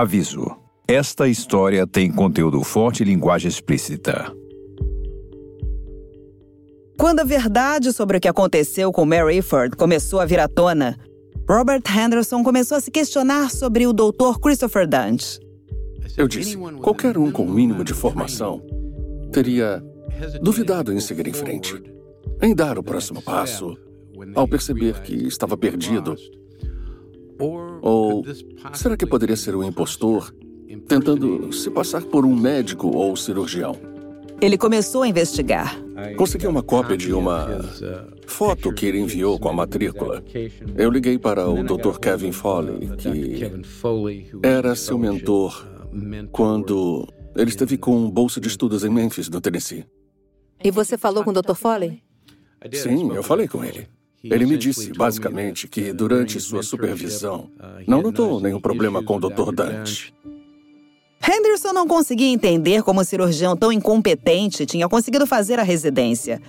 Aviso: esta história tem conteúdo forte e linguagem explícita. Quando a verdade sobre o que aconteceu com Mary Ford começou a vir à tona, Robert Henderson começou a se questionar sobre o Dr. Christopher Dante. Eu disse: qualquer um com o mínimo de formação teria duvidado em seguir em frente, em dar o próximo passo, ao perceber que estava perdido. Ou será que poderia ser um impostor tentando se passar por um médico ou cirurgião? Ele começou a investigar. Consegui uma cópia de uma foto que ele enviou com a matrícula. Eu liguei para o Dr. Kevin Foley, que era seu mentor quando ele esteve com bolsa de estudos em Memphis, no Tennessee. E você falou com o Dr. Foley? Sim, eu falei com ele. Ele me disse, basicamente, que durante sua supervisão não notou nenhum problema com o Dr. Dante. Henderson não conseguia entender como um cirurgião tão incompetente tinha conseguido fazer a residência.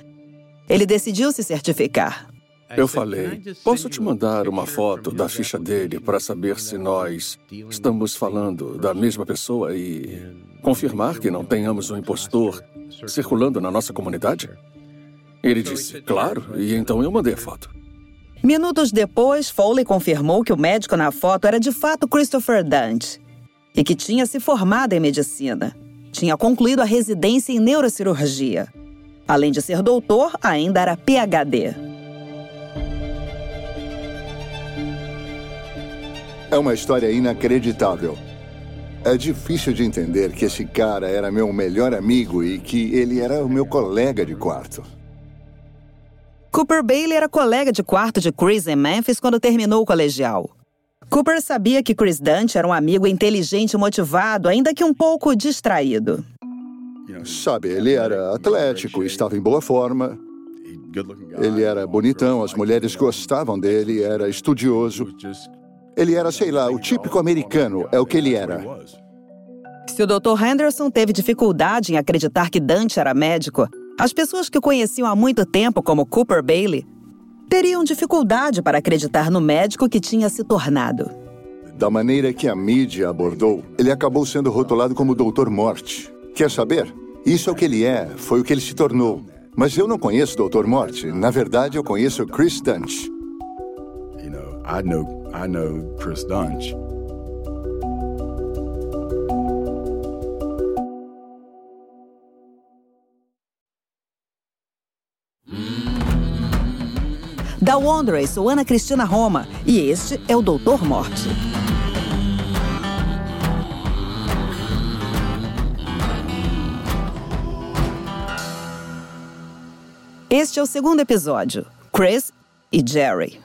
Ele decidiu se certificar. Eu falei: posso te mandar uma foto da ficha dele para saber se nós estamos falando da mesma pessoa e confirmar que não tenhamos um impostor circulando na nossa comunidade? Ele disse: claro, e então eu mandei a foto. Minutos depois, Foley confirmou que o médico na foto era de fato Christopher Dante e que tinha se formado em medicina. Tinha concluído a residência em neurocirurgia. Além de ser doutor, ainda era PhD. É uma história inacreditável. É difícil de entender que esse cara era meu melhor amigo e que ele era o meu colega de quarto. Cooper Bailey era colega de quarto de Chris em Memphis quando terminou o colegial. Cooper sabia que Chris Dante era um amigo inteligente e motivado, ainda que um pouco distraído. Sabe, ele era atlético, estava em boa forma. Ele era bonitão, as mulheres gostavam dele, era estudioso. Ele era, sei lá, o típico americano, é o que ele era. Se o Dr. Henderson teve dificuldade em acreditar que Dante era médico, as pessoas que o conheciam há muito tempo, como Cooper Bailey, teriam dificuldade para acreditar no médico que tinha se tornado. Da maneira que a mídia abordou, ele acabou sendo rotulado como Doutor Morte. Quer saber? Isso é o que ele é, foi o que ele se tornou. Mas eu não conheço Doutor Morte. Na verdade, eu conheço Chris Dunch. You know, I know, I know Chris Dunch. Da Wanderers, sou Ana Cristina Roma e este é o Doutor Morte. Este é o segundo episódio, Chris e Jerry.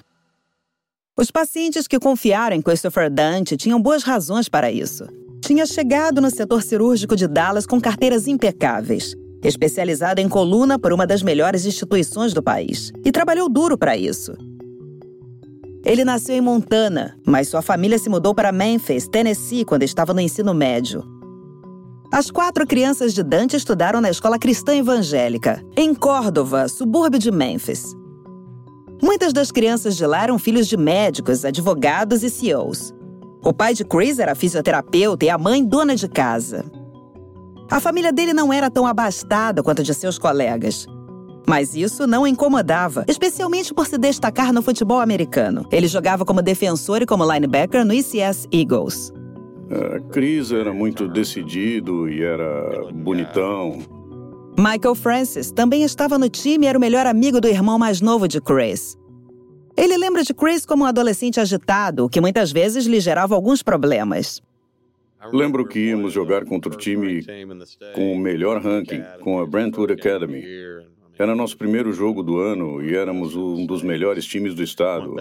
Os pacientes que confiaram em Christopher Dante tinham boas razões para isso. Tinha chegado no setor cirúrgico de Dallas com carteiras impecáveis especializado em coluna por uma das melhores instituições do país, e trabalhou duro para isso. Ele nasceu em Montana, mas sua família se mudou para Memphis, Tennessee, quando estava no ensino médio. As quatro crianças de Dante estudaram na escola cristã evangélica, em Córdoba, subúrbio de Memphis. Muitas das crianças de lá eram filhos de médicos, advogados e CEOs. O pai de Chris era fisioterapeuta e a mãe dona de casa. A família dele não era tão abastada quanto a de seus colegas. Mas isso não incomodava, especialmente por se destacar no futebol americano. Ele jogava como defensor e como linebacker no ICS Eagles. Uh, Chris era muito decidido e era bonitão. Michael Francis também estava no time e era o melhor amigo do irmão mais novo de Chris. Ele lembra de Chris como um adolescente agitado, que muitas vezes lhe gerava alguns problemas. Lembro que íamos jogar contra o time com o melhor ranking, com a Brentwood Academy. Era nosso primeiro jogo do ano e éramos um dos melhores times do estado.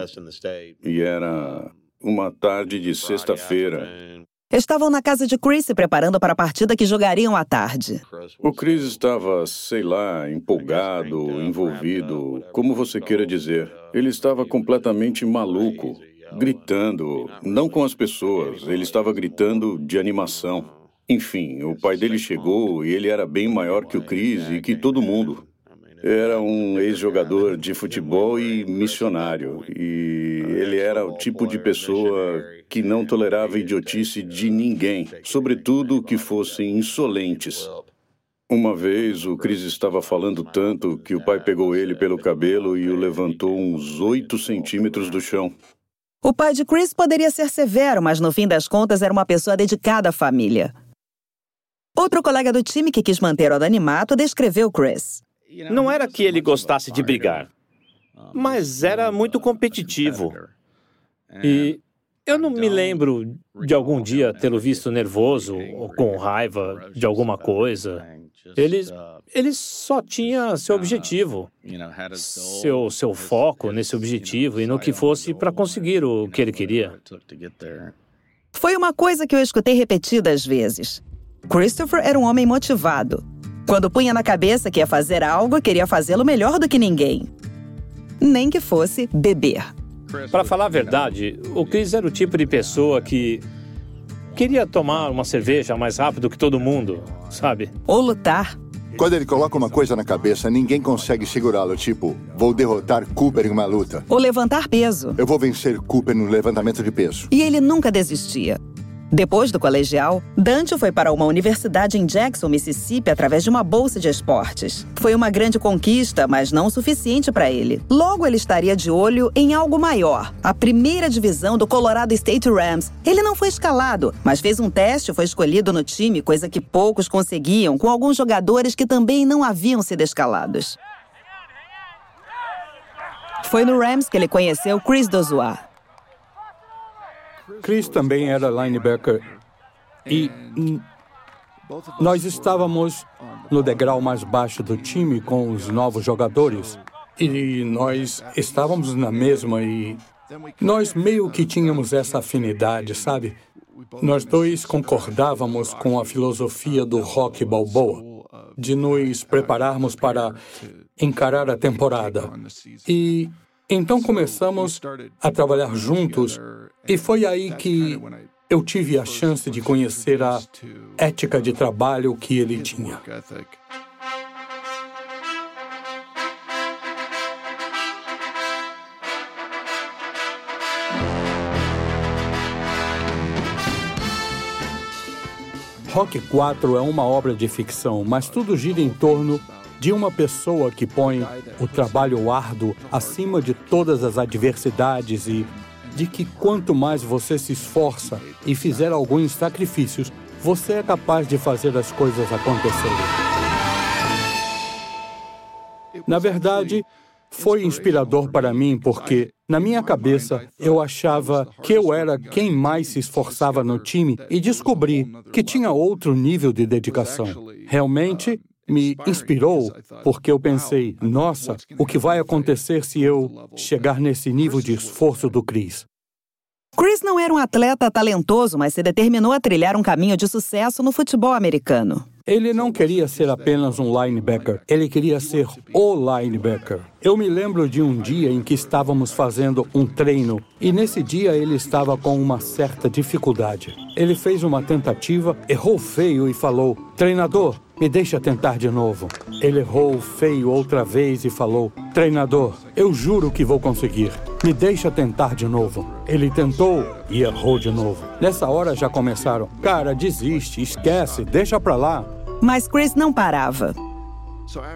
E era uma tarde de sexta-feira. Estavam na casa de Chris se preparando para a partida que jogariam à tarde. O Chris estava, sei lá, empolgado, envolvido, como você queira dizer. Ele estava completamente maluco gritando, não com as pessoas, ele estava gritando de animação. Enfim, o pai dele chegou e ele era bem maior que o Chris e que todo mundo. era um ex-jogador de futebol e missionário. E ele era o tipo de pessoa que não tolerava idiotice de ninguém, sobretudo que fossem insolentes. Uma vez, o Chris estava falando tanto que o pai pegou ele pelo cabelo e o levantou uns oito centímetros do chão. O pai de Chris poderia ser severo, mas no fim das contas era uma pessoa dedicada à família. Outro colega do time que quis manter o anonimato descreveu Chris. Não era que ele gostasse de brigar, mas era muito competitivo. E eu não me lembro de algum dia tê-lo visto nervoso ou com raiva de alguma coisa. Ele, ele só tinha seu objetivo, seu, seu foco nesse objetivo e no que fosse para conseguir o que ele queria. Foi uma coisa que eu escutei repetidas vezes. Christopher era um homem motivado. Quando punha na cabeça que ia fazer algo, queria fazê-lo melhor do que ninguém. Nem que fosse beber. Para falar a verdade, o Chris era o tipo de pessoa que queria tomar uma cerveja mais rápido que todo mundo, sabe? Ou lutar. Quando ele coloca uma coisa na cabeça, ninguém consegue segurá-lo. Tipo, vou derrotar Cooper em uma luta. Ou levantar peso. Eu vou vencer Cooper no levantamento de peso. E ele nunca desistia. Depois do colegial, Dante foi para uma universidade em Jackson, Mississippi, através de uma bolsa de esportes. Foi uma grande conquista, mas não o suficiente para ele. Logo, ele estaria de olho em algo maior: a primeira divisão do Colorado State Rams. Ele não foi escalado, mas fez um teste e foi escolhido no time, coisa que poucos conseguiam, com alguns jogadores que também não haviam sido escalados. Foi no Rams que ele conheceu Chris Dozois. Chris também era linebacker e nós estávamos no degrau mais baixo do time com os novos jogadores e nós estávamos na mesma e nós meio que tínhamos essa afinidade, sabe? Nós dois concordávamos com a filosofia do rock balboa, de nos prepararmos para encarar a temporada. E então começamos a trabalhar juntos e foi aí que eu tive a chance de conhecer a ética de trabalho que ele tinha. Rock 4 é uma obra de ficção, mas tudo gira em torno de uma pessoa que põe o trabalho árduo acima de todas as adversidades e de que quanto mais você se esforça e fizer alguns sacrifícios, você é capaz de fazer as coisas acontecerem. Na verdade, foi inspirador para mim porque, na minha cabeça, eu achava que eu era quem mais se esforçava no time e descobri que tinha outro nível de dedicação. Realmente, me inspirou porque eu pensei, nossa, o que vai acontecer se eu chegar nesse nível de esforço do Chris? Chris não era um atleta talentoso, mas se determinou a trilhar um caminho de sucesso no futebol americano. Ele não queria ser apenas um linebacker, ele queria ser o linebacker. Eu me lembro de um dia em que estávamos fazendo um treino e nesse dia ele estava com uma certa dificuldade. Ele fez uma tentativa, errou feio e falou: Treinador, me deixa tentar de novo. Ele errou feio outra vez e falou: Treinador, eu juro que vou conseguir. Me deixa tentar de novo. Ele tentou e errou de novo. Nessa hora já começaram: Cara, desiste, esquece, deixa pra lá. Mas Chris não parava.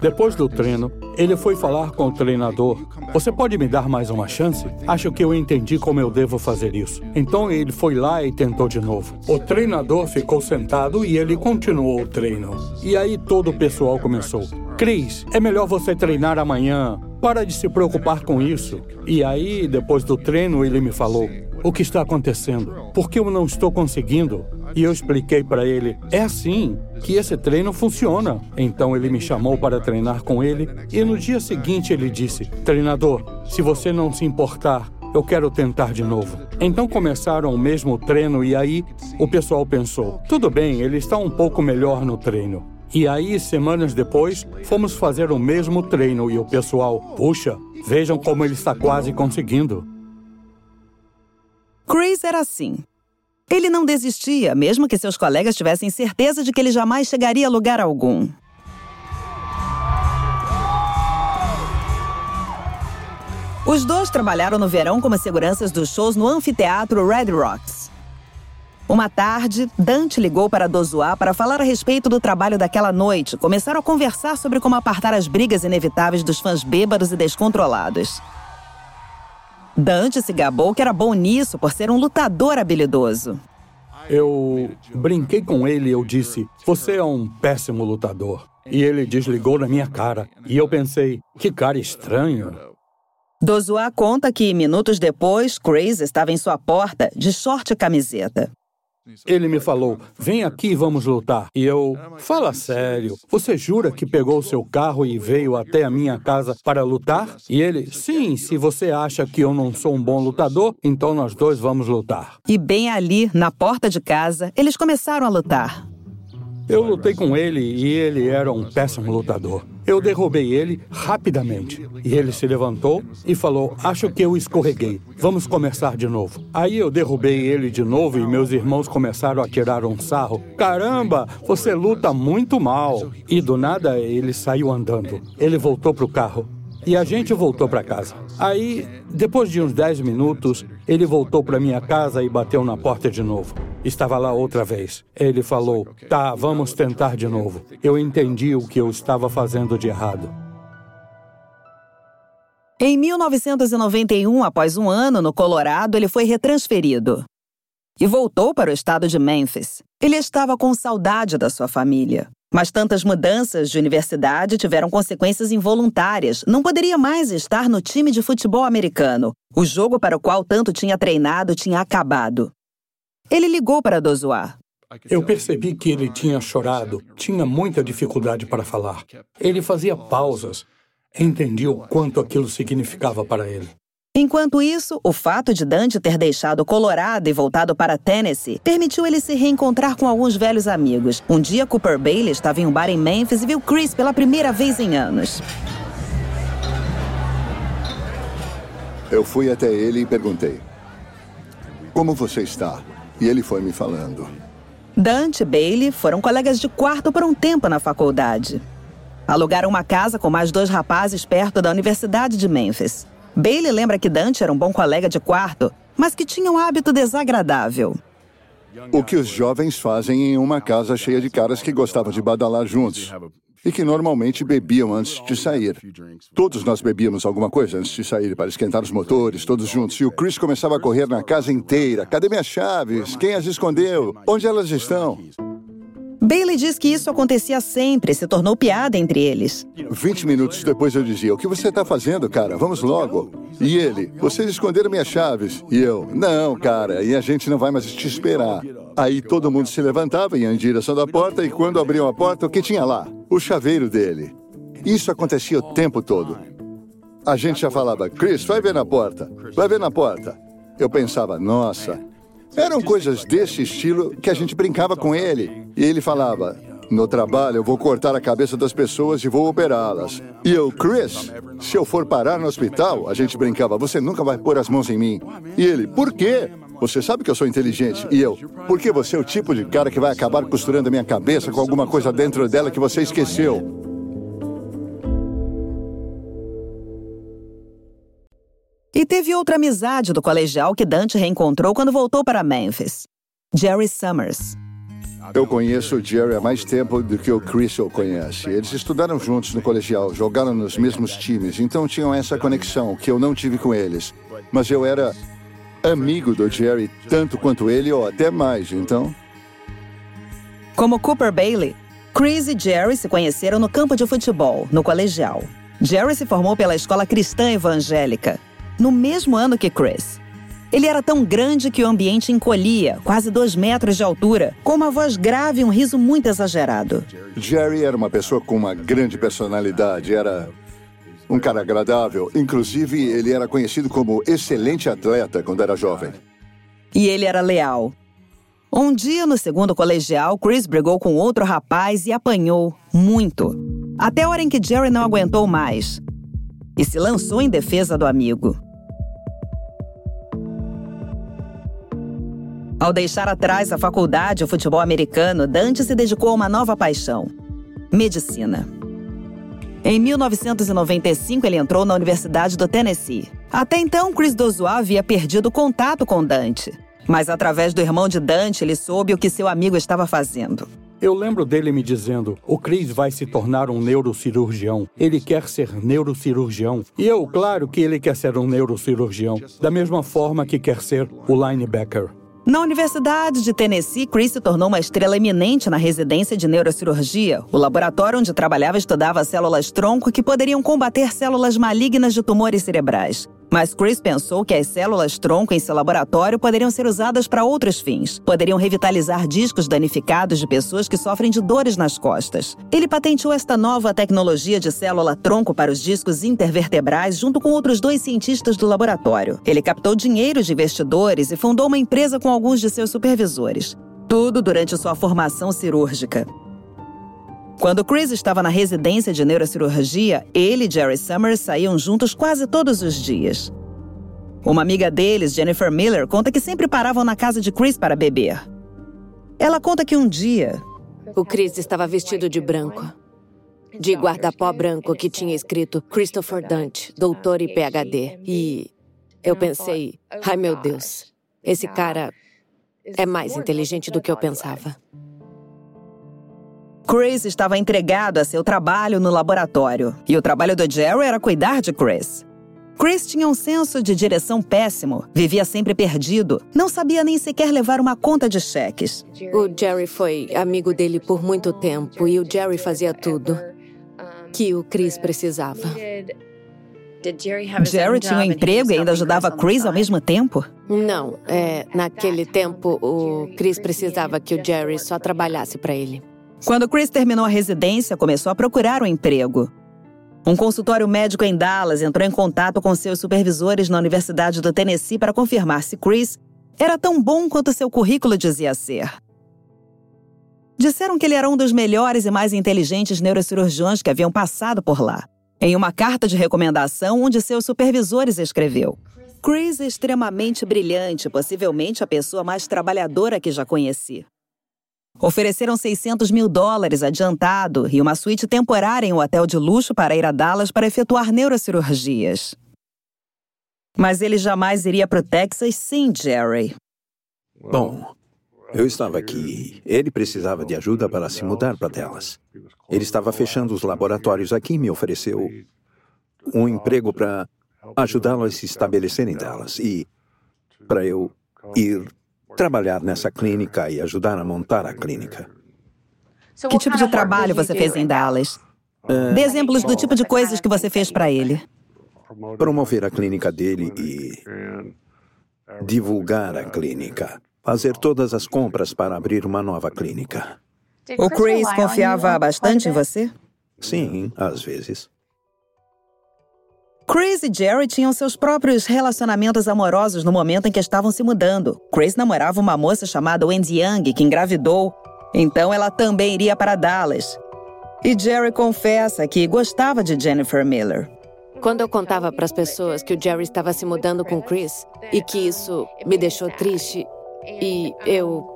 Depois do treino, ele foi falar com o treinador. Você pode me dar mais uma chance? Acho que eu entendi como eu devo fazer isso. Então ele foi lá e tentou de novo. O treinador ficou sentado e ele continuou o treino. E aí todo o pessoal começou. Cris, é melhor você treinar amanhã. Para de se preocupar com isso. E aí, depois do treino, ele me falou: O que está acontecendo? Por que eu não estou conseguindo? E eu expliquei para ele: É assim que esse treino funciona. Então ele me chamou para treinar com ele e no dia seguinte ele disse: Treinador, se você não se importar, eu quero tentar de novo. Então começaram o mesmo treino e aí o pessoal pensou: tudo bem, ele está um pouco melhor no treino. E aí, semanas depois, fomos fazer o mesmo treino e o pessoal, puxa, vejam como ele está quase conseguindo. Chris era assim. Ele não desistia, mesmo que seus colegas tivessem certeza de que ele jamais chegaria a lugar algum. Os dois trabalharam no verão como seguranças dos shows no anfiteatro Red Rocks. Uma tarde, Dante ligou para Dozoá para falar a respeito do trabalho daquela noite. Começaram a conversar sobre como apartar as brigas inevitáveis dos fãs bêbados e descontrolados. Dante se gabou que era bom nisso por ser um lutador habilidoso. Eu brinquei com ele e eu disse: Você é um péssimo lutador. E ele desligou na minha cara. E eu pensei: Que cara estranho. Dozoá conta que, minutos depois, Chris estava em sua porta, de short e camiseta. Ele me falou: vem aqui, vamos lutar. E eu, fala sério, você jura que pegou o seu carro e veio até a minha casa para lutar? E ele, sim, se você acha que eu não sou um bom lutador, então nós dois vamos lutar. E bem ali, na porta de casa, eles começaram a lutar. Eu lutei com ele e ele era um péssimo lutador. Eu derrubei ele rapidamente. E ele se levantou e falou: Acho que eu escorreguei. Vamos começar de novo. Aí eu derrubei ele de novo e meus irmãos começaram a tirar um sarro. Caramba, você luta muito mal. E do nada ele saiu andando. Ele voltou para o carro. E a gente voltou para casa. Aí, depois de uns 10 minutos, ele voltou para minha casa e bateu na porta de novo. Estava lá outra vez. Ele falou: Tá, vamos tentar de novo. Eu entendi o que eu estava fazendo de errado. Em 1991, após um ano no Colorado, ele foi retransferido e voltou para o estado de Memphis. Ele estava com saudade da sua família. Mas tantas mudanças de universidade tiveram consequências involuntárias. Não poderia mais estar no time de futebol americano. O jogo para o qual tanto tinha treinado tinha acabado. Ele ligou para Dozoar. Eu percebi que ele tinha chorado, tinha muita dificuldade para falar. Ele fazia pausas. Entendi o quanto aquilo significava para ele. Enquanto isso, o fato de Dante ter deixado Colorado e voltado para Tennessee permitiu ele se reencontrar com alguns velhos amigos. Um dia, Cooper Bailey estava em um bar em Memphis e viu Chris pela primeira vez em anos. Eu fui até ele e perguntei: Como você está? E ele foi me falando. Dante e Bailey foram colegas de quarto por um tempo na faculdade. Alugaram uma casa com mais dois rapazes perto da Universidade de Memphis. Bailey lembra que Dante era um bom colega de quarto, mas que tinha um hábito desagradável. O que os jovens fazem em uma casa cheia de caras que gostavam de badalar juntos e que normalmente bebiam antes de sair. Todos nós bebíamos alguma coisa antes de sair para esquentar os motores, todos juntos. E o Chris começava a correr na casa inteira. Cadê minhas chaves? Quem as escondeu? Onde elas estão? Bailey diz que isso acontecia sempre, se tornou piada entre eles. 20 minutos depois eu dizia: O que você está fazendo, cara? Vamos logo. E ele: Vocês esconderam minhas chaves. E eu: Não, cara, e a gente não vai mais te esperar. Aí todo mundo se levantava, ia em direção da porta, e quando abriam a porta, o que tinha lá? O chaveiro dele. Isso acontecia o tempo todo. A gente já falava: Chris, vai ver na porta, vai ver na porta. Eu pensava: Nossa, eram coisas desse estilo que a gente brincava com ele. E ele falava: No trabalho eu vou cortar a cabeça das pessoas e vou operá-las. E eu, Chris, se eu for parar no hospital, a gente brincava: Você nunca vai pôr as mãos em mim. E ele: Por quê? Você sabe que eu sou inteligente. E eu: Porque você é o tipo de cara que vai acabar costurando a minha cabeça com alguma coisa dentro dela que você esqueceu. E teve outra amizade do colegial que Dante reencontrou quando voltou para Memphis. Jerry Summers. Eu conheço o Jerry há mais tempo do que o Chris o conhece. Eles estudaram juntos no colegial, jogaram nos mesmos times, então tinham essa conexão que eu não tive com eles. Mas eu era amigo do Jerry tanto quanto ele, ou até mais, então. Como Cooper Bailey, Chris e Jerry se conheceram no campo de futebol, no colegial. Jerry se formou pela escola cristã evangélica no mesmo ano que Chris. Ele era tão grande que o ambiente encolhia, quase dois metros de altura, com uma voz grave e um riso muito exagerado. Jerry era uma pessoa com uma grande personalidade, era um cara agradável. Inclusive, ele era conhecido como excelente atleta quando era jovem. E ele era leal. Um dia, no segundo colegial, Chris brigou com outro rapaz e apanhou muito. Até a hora em que Jerry não aguentou mais e se lançou em defesa do amigo. Ao deixar atrás a faculdade e o futebol americano, Dante se dedicou a uma nova paixão: medicina. Em 1995, ele entrou na Universidade do Tennessee. Até então, Chris Dozois havia perdido contato com Dante. Mas através do irmão de Dante, ele soube o que seu amigo estava fazendo. Eu lembro dele me dizendo: o Chris vai se tornar um neurocirurgião. Ele quer ser neurocirurgião. E eu, claro que ele quer ser um neurocirurgião, da mesma forma que quer ser o linebacker. Na Universidade de Tennessee, Chris se tornou uma estrela eminente na residência de neurocirurgia. O laboratório onde trabalhava estudava células tronco que poderiam combater células malignas de tumores cerebrais. Mas Chris pensou que as células tronco em seu laboratório poderiam ser usadas para outros fins. Poderiam revitalizar discos danificados de pessoas que sofrem de dores nas costas. Ele patenteou esta nova tecnologia de célula tronco para os discos intervertebrais junto com outros dois cientistas do laboratório. Ele captou dinheiro de investidores e fundou uma empresa com alguns de seus supervisores. Tudo durante sua formação cirúrgica. Quando Chris estava na residência de neurocirurgia, ele e Jerry Summers saíam juntos quase todos os dias. Uma amiga deles, Jennifer Miller, conta que sempre paravam na casa de Chris para beber. Ela conta que um dia. O Chris estava vestido de branco. De guarda-pó branco que tinha escrito Christopher Dante, doutor e PhD. E eu pensei, ai meu Deus, esse cara é mais inteligente do que eu pensava. Chris estava entregado a seu trabalho no laboratório, e o trabalho do Jerry era cuidar de Chris. Chris tinha um senso de direção péssimo, vivia sempre perdido, não sabia nem sequer levar uma conta de cheques. O Jerry foi amigo dele por muito tempo e o Jerry fazia tudo que o Chris precisava. Jerry tinha um emprego e ainda ajudava Chris ao mesmo tempo? Não, é, naquele tempo o Chris precisava que o Jerry só trabalhasse para ele. Quando Chris terminou a residência, começou a procurar um emprego. Um consultório médico em Dallas entrou em contato com seus supervisores na Universidade do Tennessee para confirmar se Chris era tão bom quanto seu currículo dizia ser. Disseram que ele era um dos melhores e mais inteligentes neurocirurgiões que haviam passado por lá. Em uma carta de recomendação, um de seus supervisores escreveu: Chris é extremamente brilhante, possivelmente a pessoa mais trabalhadora que já conheci. Ofereceram 600 mil dólares adiantado e uma suíte temporária em um hotel de luxo para ir a Dallas para efetuar neurocirurgias. Mas ele jamais iria para o Texas sem Jerry. Bom, eu estava aqui. Ele precisava de ajuda para se mudar para Dallas. Ele estava fechando os laboratórios aqui e me ofereceu um emprego para ajudá-lo a se estabelecer em Dallas e para eu ir trabalhar nessa clínica e ajudar a montar a clínica. Que tipo de trabalho você fez em Dallas? É, Dê exemplos do tipo de coisas que você fez para ele. Promover a clínica dele e divulgar a clínica. Fazer todas as compras para abrir uma nova clínica. O Chris confiava bastante em você? Sim, às vezes. Chris e Jerry tinham seus próprios relacionamentos amorosos no momento em que estavam se mudando. Chris namorava uma moça chamada Wendy Young, que engravidou. Então ela também iria para Dallas. E Jerry confessa que gostava de Jennifer Miller. Quando eu contava para as pessoas que o Jerry estava se mudando com Chris e que isso me deixou triste, e eu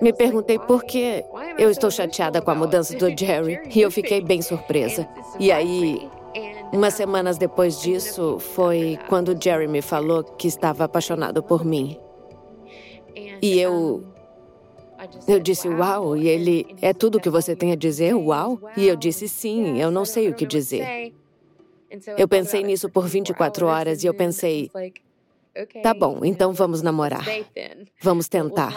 me perguntei por que eu estou chateada com a mudança do Jerry e eu fiquei bem surpresa. E aí Umas semanas depois disso, foi quando Jerry me falou que estava apaixonado por mim. E eu. Eu disse uau, e ele. É tudo o que você tem a dizer, uau? E eu disse sim, eu não sei o que dizer. Eu pensei nisso por 24 horas e eu pensei. Tá bom, então vamos namorar. Vamos tentar.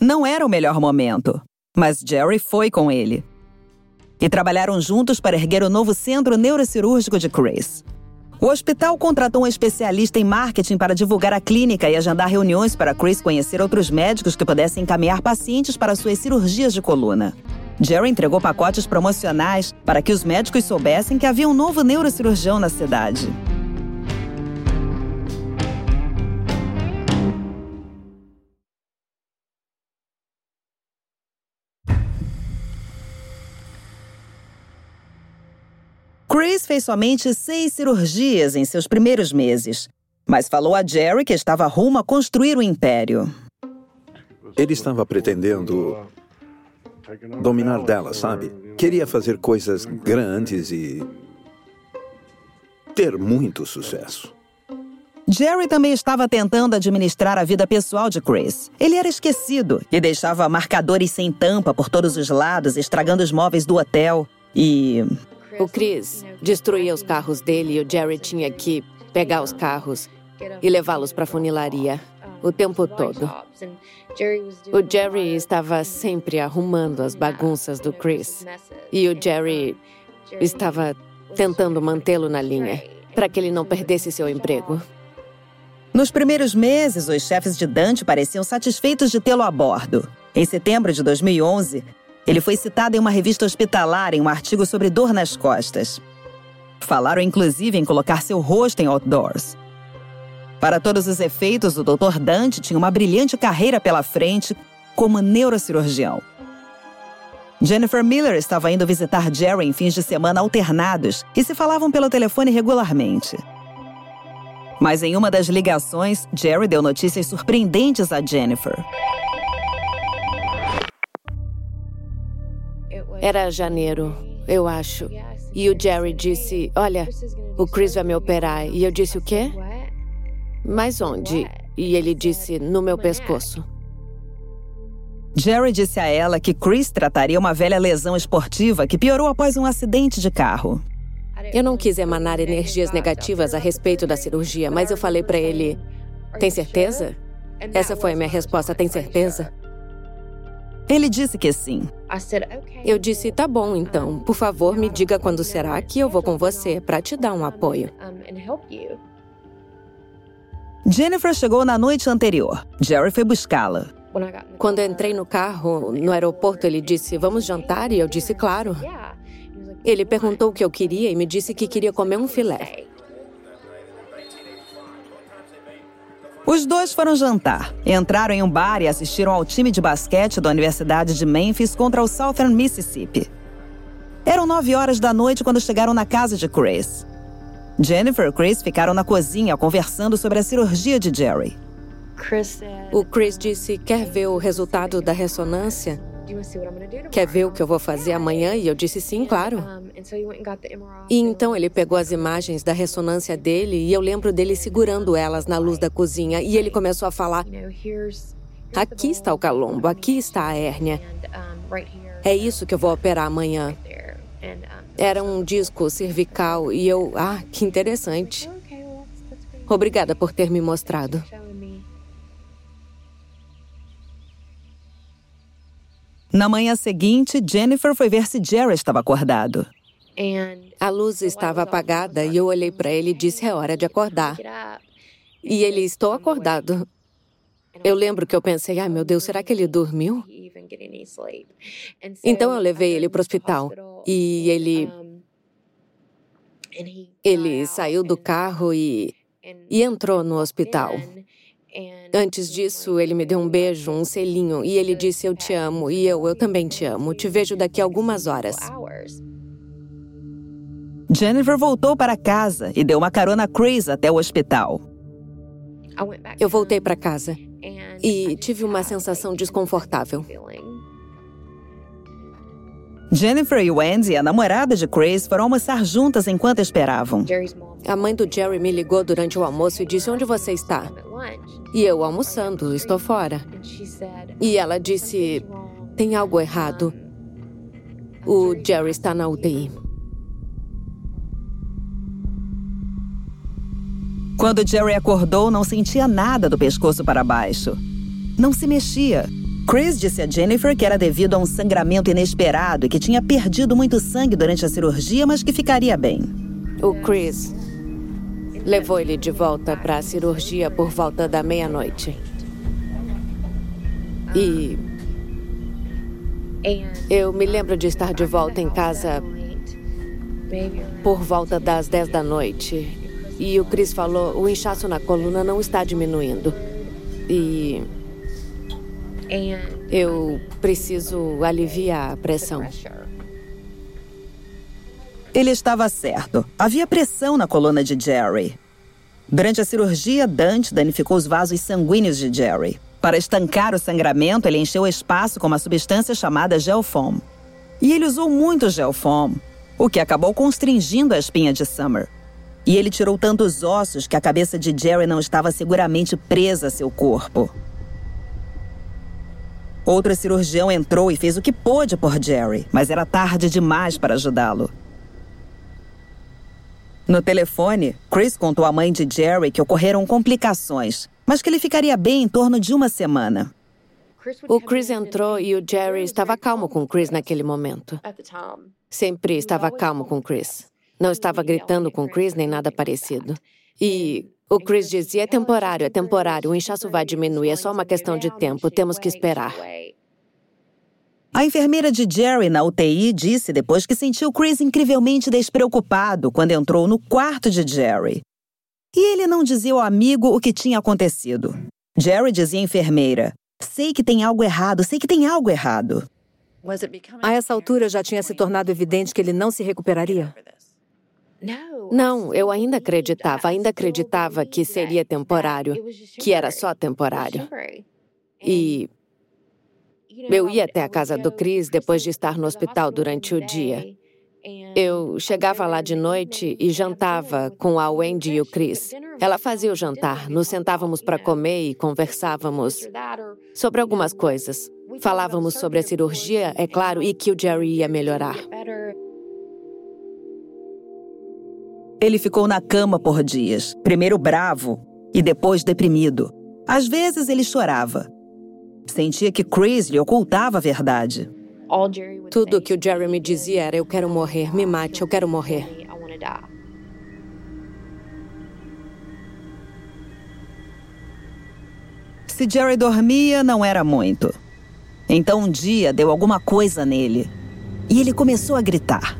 Não era o melhor momento, mas Jerry foi com ele e trabalharam juntos para erguer o novo centro neurocirúrgico de Chris. O hospital contratou um especialista em marketing para divulgar a clínica e agendar reuniões para Chris conhecer outros médicos que pudessem encaminhar pacientes para suas cirurgias de coluna. Jerry entregou pacotes promocionais para que os médicos soubessem que havia um novo neurocirurgião na cidade. Chris fez somente seis cirurgias em seus primeiros meses, mas falou a Jerry que estava rumo a construir o um império. Ele estava pretendendo dominar dela, sabe? Queria fazer coisas grandes e ter muito sucesso. Jerry também estava tentando administrar a vida pessoal de Chris. Ele era esquecido e deixava marcadores sem tampa por todos os lados, estragando os móveis do hotel. E. O Chris destruía os carros dele e o Jerry tinha que pegar os carros e levá-los para a funilaria o tempo todo. O Jerry estava sempre arrumando as bagunças do Chris. E o Jerry estava tentando mantê-lo na linha para que ele não perdesse seu emprego. Nos primeiros meses, os chefes de Dante pareciam satisfeitos de tê-lo a bordo. Em setembro de 2011, ele foi citado em uma revista hospitalar em um artigo sobre dor nas costas. Falaram inclusive em colocar seu rosto em outdoors. Para todos os efeitos, o Dr. Dante tinha uma brilhante carreira pela frente como neurocirurgião. Jennifer Miller estava indo visitar Jerry em fins de semana alternados e se falavam pelo telefone regularmente. Mas em uma das ligações, Jerry deu notícias surpreendentes a Jennifer. Era janeiro, eu acho. E o Jerry disse: Olha, o Chris vai me operar. E eu disse: O quê? Mas onde? E ele disse: No meu pescoço. Jerry disse a ela que Chris trataria uma velha lesão esportiva que piorou após um acidente de carro. Eu não quis emanar energias negativas a respeito da cirurgia, mas eu falei para ele: Tem certeza? Essa foi a minha resposta: Tem certeza? Ele disse que sim. Eu disse: Tá bom, então. Por favor, me diga quando será que eu vou com você para te dar um apoio. Jennifer chegou na noite anterior. Jerry foi buscá-la. Quando entrei no carro, no aeroporto, ele disse: Vamos jantar? E eu disse: Claro. Ele perguntou o que eu queria e me disse que queria comer um filé. Os dois foram jantar, entraram em um bar e assistiram ao time de basquete da Universidade de Memphis contra o Southern Mississippi. Eram nove horas da noite quando chegaram na casa de Chris. Jennifer e Chris ficaram na cozinha conversando sobre a cirurgia de Jerry. O Chris disse: Quer ver o resultado da ressonância? Quer ver o que eu vou fazer amanhã? E eu disse sim, claro. E então ele pegou as imagens da ressonância dele e eu lembro dele segurando elas na luz da cozinha e ele começou a falar: Aqui está o calombo, aqui está a hérnia. É isso que eu vou operar amanhã. Era um disco cervical e eu. Ah, que interessante. Obrigada por ter me mostrado. Na manhã seguinte, Jennifer foi ver se Jerry estava acordado. A luz estava apagada e eu olhei para ele e disse: É hora de acordar. E ele: Estou acordado. Eu lembro que eu pensei: Ai meu Deus, será que ele dormiu? Então eu levei ele para o hospital e ele. Ele saiu do carro e, e entrou no hospital. Antes disso, ele me deu um beijo, um selinho, e ele disse: Eu te amo, e eu, eu também te amo. Te vejo daqui a algumas horas. Jennifer voltou para casa e deu uma carona a Chris até o hospital. Eu voltei para casa e tive uma sensação desconfortável. Jennifer e Wendy, a namorada de Chris, foram almoçar juntas enquanto esperavam. A mãe do Jerry me ligou durante o almoço e disse: Onde você está? E eu almoçando, estou fora. E ela disse: Tem algo errado. O Jerry está na UTI. Quando Jerry acordou, não sentia nada do pescoço para baixo. Não se mexia. Chris disse a Jennifer que era devido a um sangramento inesperado e que tinha perdido muito sangue durante a cirurgia, mas que ficaria bem. O Chris levou ele de volta para a cirurgia por volta da meia-noite. E eu me lembro de estar de volta em casa por volta das 10 da noite. E o Chris falou: o inchaço na coluna não está diminuindo. E eu preciso aliviar a pressão. Ele estava certo. Havia pressão na coluna de Jerry. Durante a cirurgia, Dante danificou os vasos sanguíneos de Jerry. Para estancar o sangramento, ele encheu o espaço com uma substância chamada gelfoam. E ele usou muito gelfoam, o que acabou constringindo a espinha de Summer. E ele tirou tantos ossos que a cabeça de Jerry não estava seguramente presa a seu corpo. Outro cirurgião entrou e fez o que pôde por Jerry, mas era tarde demais para ajudá-lo. No telefone, Chris contou à mãe de Jerry que ocorreram complicações, mas que ele ficaria bem em torno de uma semana. O Chris entrou e o Jerry estava calmo com o Chris naquele momento. Sempre estava calmo com o Chris. Não estava gritando com o Chris nem nada parecido. E o Chris dizia: é temporário, é temporário, o inchaço vai diminuir, é só uma questão de tempo, temos que esperar. A enfermeira de Jerry na UTI disse depois que sentiu Chris incrivelmente despreocupado quando entrou no quarto de Jerry. E ele não dizia ao amigo o que tinha acontecido. Jerry dizia à enfermeira: Sei que tem algo errado, sei que tem algo errado. A essa altura já tinha se tornado evidente que ele não se recuperaria? Não, eu ainda acreditava, ainda acreditava que seria temporário, que era só temporário. E eu ia até a casa do Chris depois de estar no hospital durante o dia. Eu chegava lá de noite e jantava com a Wendy e o Chris. Ela fazia o jantar, nos sentávamos para comer e conversávamos sobre algumas coisas. Falávamos sobre a cirurgia, é claro, e que o Jerry ia melhorar. Ele ficou na cama por dias, primeiro bravo e depois deprimido. Às vezes ele chorava. Sentia que Chris lhe ocultava a verdade. Tudo que o Jerry me dizia era: Eu quero morrer, me mate, eu quero morrer. Se Jerry dormia, não era muito. Então um dia deu alguma coisa nele. E ele começou a gritar.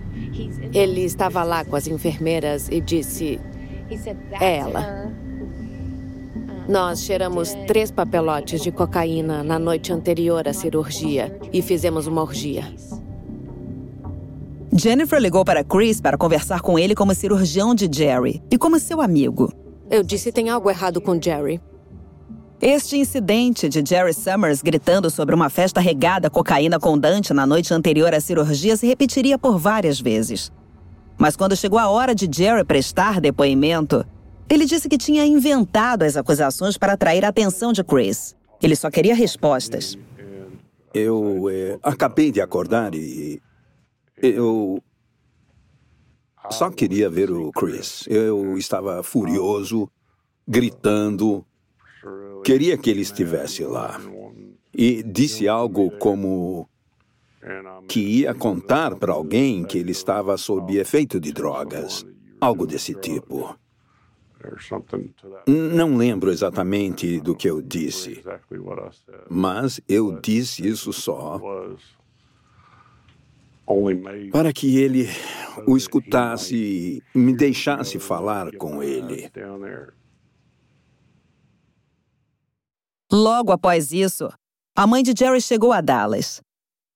Ele estava lá com as enfermeiras e disse: É ela. Nós cheiramos três papelotes de cocaína na noite anterior à cirurgia e fizemos uma orgia. Jennifer ligou para Chris para conversar com ele como cirurgião de Jerry e como seu amigo. Eu disse: tem algo errado com Jerry. Este incidente de Jerry Summers gritando sobre uma festa regada a cocaína com Dante na noite anterior à cirurgia se repetiria por várias vezes. Mas quando chegou a hora de Jerry prestar depoimento, ele disse que tinha inventado as acusações para atrair a atenção de Chris. Ele só queria respostas. Eu é, acabei de acordar e. Eu. Só queria ver o Chris. Eu estava furioso, gritando. Queria que ele estivesse lá. E disse algo como que ia contar para alguém que ele estava sob efeito de drogas. Algo desse tipo. Não lembro exatamente do que eu disse, mas eu disse isso só para que ele o escutasse e me deixasse falar com ele. Logo após isso, a mãe de Jerry chegou a Dallas.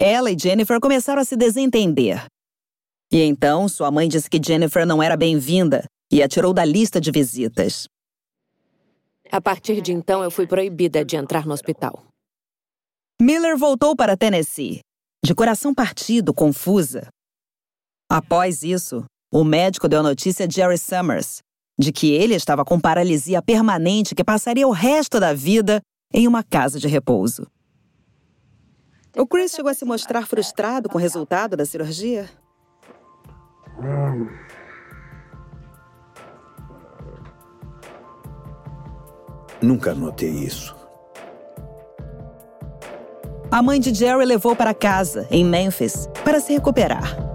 Ela e Jennifer começaram a se desentender. E então, sua mãe disse que Jennifer não era bem-vinda e a tirou da lista de visitas. A partir de então, eu fui proibida de entrar no hospital. Miller voltou para Tennessee, de coração partido, confusa. Após isso, o médico deu a notícia a Jerry Summers de que ele estava com paralisia permanente que passaria o resto da vida em uma casa de repouso. O Chris chegou a se mostrar frustrado com o resultado da cirurgia? Nunca notei isso. A mãe de Jerry levou para casa, em Memphis, para se recuperar.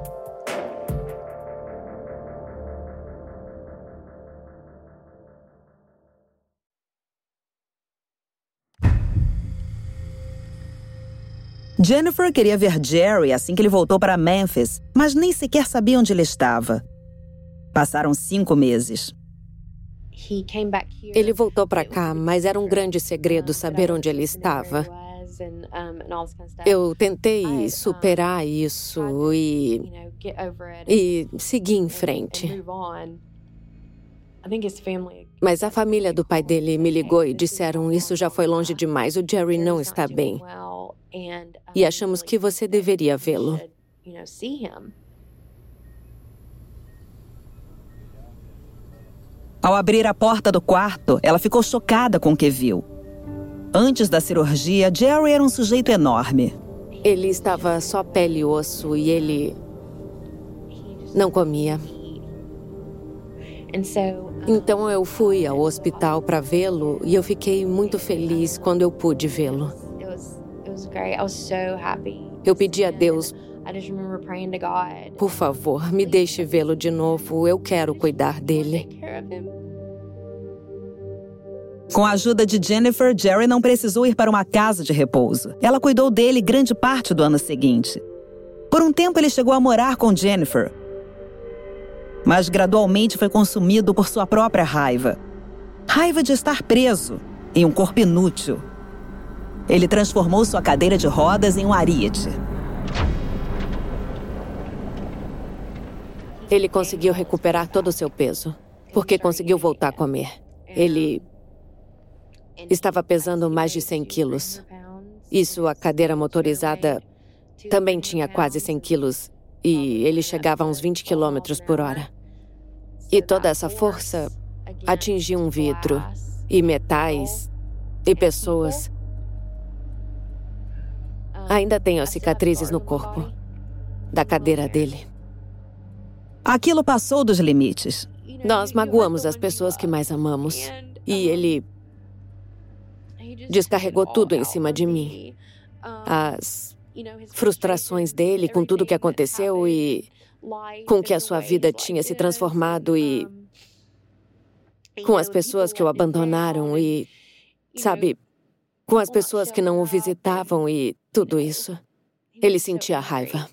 Jennifer queria ver Jerry assim que ele voltou para Memphis, mas nem sequer sabia onde ele estava. Passaram cinco meses. Ele voltou para cá, mas era um grande segredo saber onde ele estava. Eu tentei superar isso e, e seguir em frente. Mas a família do pai dele me ligou e disseram: Isso já foi longe demais, o Jerry não está bem. E achamos que você deveria vê-lo. Ao abrir a porta do quarto, ela ficou chocada com o que viu. Antes da cirurgia, Jerry era um sujeito enorme. Ele estava só pele e osso e ele não comia. Então eu fui ao hospital para vê-lo e eu fiquei muito feliz quando eu pude vê-lo. Eu pedi a Deus, por favor, me deixe vê-lo de novo, eu quero cuidar dele. Com a ajuda de Jennifer, Jerry não precisou ir para uma casa de repouso. Ela cuidou dele grande parte do ano seguinte. Por um tempo, ele chegou a morar com Jennifer, mas gradualmente foi consumido por sua própria raiva. Raiva de estar preso em um corpo inútil. Ele transformou sua cadeira de rodas em um ariete. Ele conseguiu recuperar todo o seu peso, porque conseguiu voltar a comer. Ele estava pesando mais de 100 quilos. E sua cadeira motorizada também tinha quase 100 quilos. E ele chegava a uns 20 quilômetros por hora. E toda essa força atingiu um vidro, e metais, e pessoas. Ainda tenho as cicatrizes no corpo da cadeira dele. Aquilo passou dos limites. Nós magoamos as pessoas que mais amamos. E ele descarregou tudo em cima de mim. As frustrações dele com tudo o que aconteceu e com que a sua vida tinha se transformado e com as pessoas que o abandonaram e, sabe, com as pessoas que não o visitavam e tudo isso. Ele sentia raiva.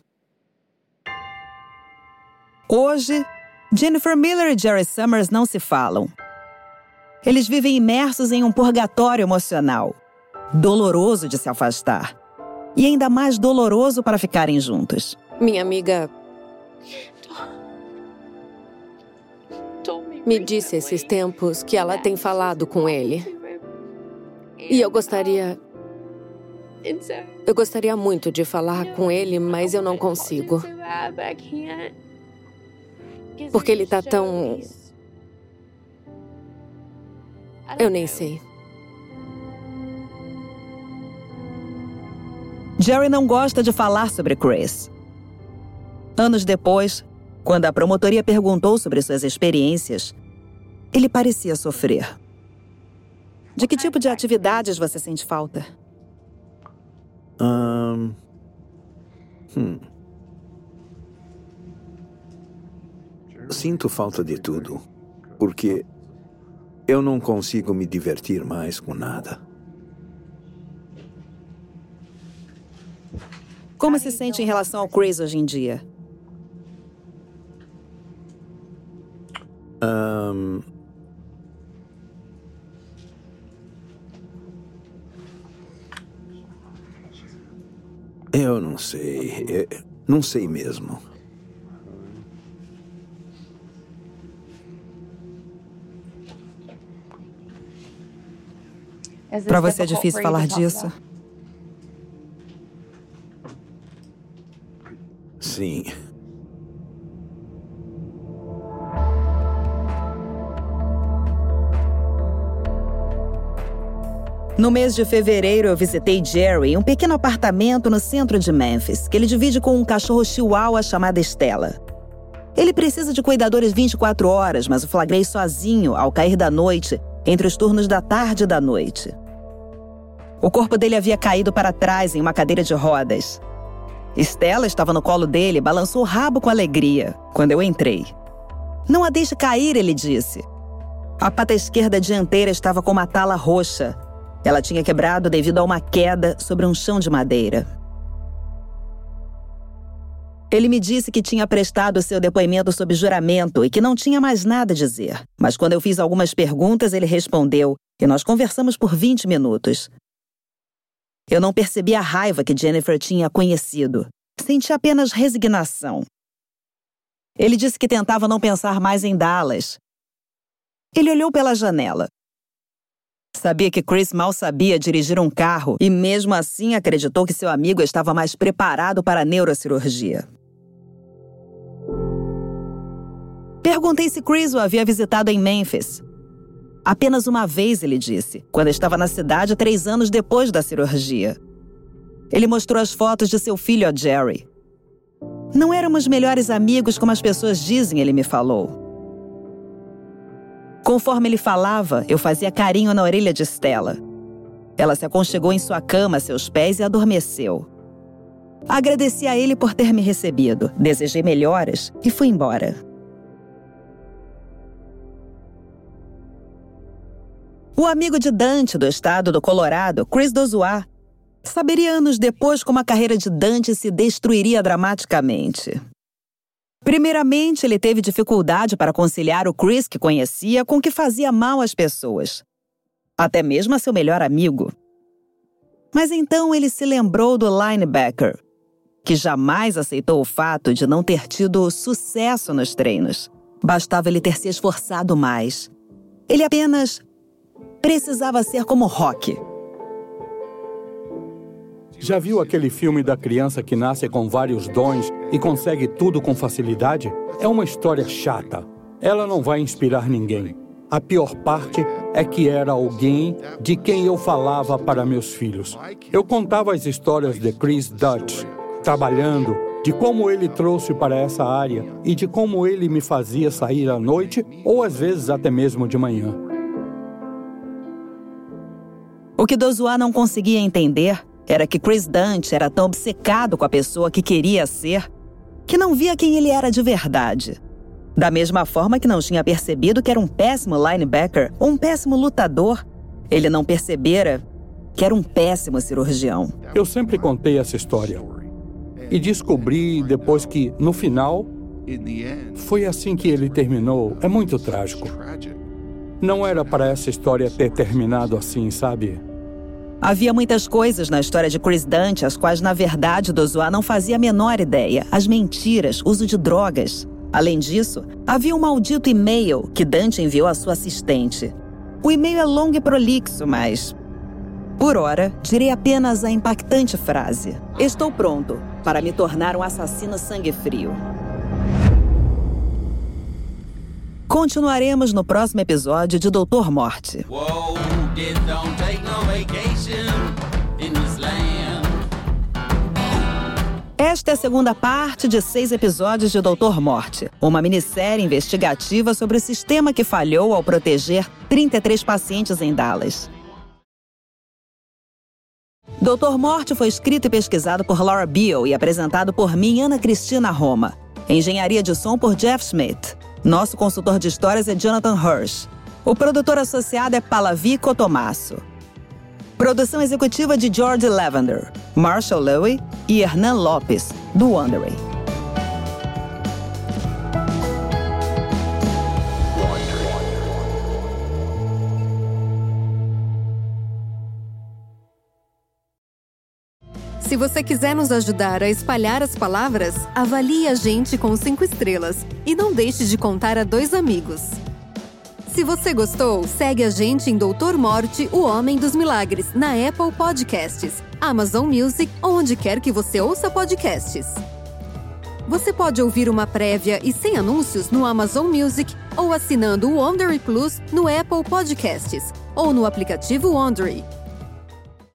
Hoje, Jennifer Miller e Jerry Summers não se falam. Eles vivem imersos em um purgatório emocional, doloroso de se afastar e ainda mais doloroso para ficarem juntos. Minha amiga me disse esses tempos que ela tem falado com ele. E eu gostaria. Eu gostaria muito de falar com ele, mas eu não consigo. Porque ele tá tão. Eu nem sei. Jerry não gosta de falar sobre Chris. Anos depois, quando a promotoria perguntou sobre suas experiências, ele parecia sofrer. De que tipo de atividades você sente falta? Um... Hum. Sinto falta de tudo, porque eu não consigo me divertir mais com nada. Como se sente em relação ao Chris hoje em dia? Um, eu não sei. Eu não sei mesmo. Para você é difícil falar disso? Sim. No mês de fevereiro, eu visitei Jerry em um pequeno apartamento no centro de Memphis, que ele divide com um cachorro chihuahua chamado Estela. Ele precisa de cuidadores 24 horas, mas o flagrei sozinho ao cair da noite, entre os turnos da tarde e da noite. O corpo dele havia caído para trás em uma cadeira de rodas. Estela estava no colo dele e balançou o rabo com alegria quando eu entrei. Não a deixe cair, ele disse. A pata esquerda dianteira estava com uma tala roxa ela tinha quebrado devido a uma queda sobre um chão de madeira. Ele me disse que tinha prestado seu depoimento sob juramento e que não tinha mais nada a dizer. Mas quando eu fiz algumas perguntas, ele respondeu e nós conversamos por 20 minutos. Eu não percebi a raiva que Jennifer tinha conhecido. Senti apenas resignação. Ele disse que tentava não pensar mais em Dallas. Ele olhou pela janela. Sabia que Chris mal sabia dirigir um carro e, mesmo assim, acreditou que seu amigo estava mais preparado para a neurocirurgia. Perguntei se Chris o havia visitado em Memphis. Apenas uma vez, ele disse, quando estava na cidade três anos depois da cirurgia. Ele mostrou as fotos de seu filho a Jerry. Não éramos melhores amigos como as pessoas dizem, ele me falou. Conforme ele falava, eu fazia carinho na orelha de Stella. Ela se aconchegou em sua cama a seus pés e adormeceu. Agradeci a ele por ter me recebido, desejei melhoras e fui embora. O amigo de Dante do estado do Colorado, Chris Dozois, saberia anos depois como a carreira de Dante se destruiria dramaticamente. Primeiramente, ele teve dificuldade para conciliar o Chris que conhecia com o que fazia mal às pessoas, até mesmo a seu melhor amigo. Mas então ele se lembrou do linebacker, que jamais aceitou o fato de não ter tido sucesso nos treinos. Bastava ele ter se esforçado mais. Ele apenas precisava ser como Rock. Já viu aquele filme da criança que nasce com vários dons e consegue tudo com facilidade? É uma história chata. Ela não vai inspirar ninguém. A pior parte é que era alguém de quem eu falava para meus filhos. Eu contava as histórias de Chris Dutch, trabalhando, de como ele trouxe para essa área e de como ele me fazia sair à noite ou às vezes até mesmo de manhã. O que Dozoá não conseguia entender era que Chris Dante era tão obcecado com a pessoa que queria ser que não via quem ele era de verdade. Da mesma forma que não tinha percebido que era um péssimo linebacker ou um péssimo lutador, ele não percebera que era um péssimo cirurgião. Eu sempre contei essa história. E descobri depois que, no final, foi assim que ele terminou. É muito trágico. Não era para essa história ter terminado assim, sabe? Havia muitas coisas na história de Chris Dante as quais, na verdade, Dozoa não fazia a menor ideia. As mentiras, uso de drogas. Além disso, havia um maldito e-mail que Dante enviou à sua assistente. O e-mail é longo e prolixo, mas. Por hora, direi apenas a impactante frase: Estou pronto para me tornar um assassino sangue frio. Continuaremos no próximo episódio de Doutor Morte. Esta é a segunda parte de seis episódios de Doutor Morte, uma minissérie investigativa sobre o sistema que falhou ao proteger 33 pacientes em Dallas. Doutor Morte foi escrito e pesquisado por Laura Beale e apresentado por mim, Ana Cristina Roma. Engenharia de som por Jeff Smith. Nosso consultor de histórias é Jonathan Hirsch. O produtor associado é Palavi Cotomasso. Produção executiva de George Lavender, Marshall Lowy e Hernan Lopes, do Wondery. Se você quiser nos ajudar a espalhar as palavras, avalie a gente com cinco estrelas e não deixe de contar a dois amigos. Se você gostou, segue a gente em Doutor Morte, o Homem dos Milagres, na Apple Podcasts, Amazon Music onde quer que você ouça podcasts. Você pode ouvir uma prévia e sem anúncios no Amazon Music ou assinando o Wondery Plus no Apple Podcasts ou no aplicativo Wondery.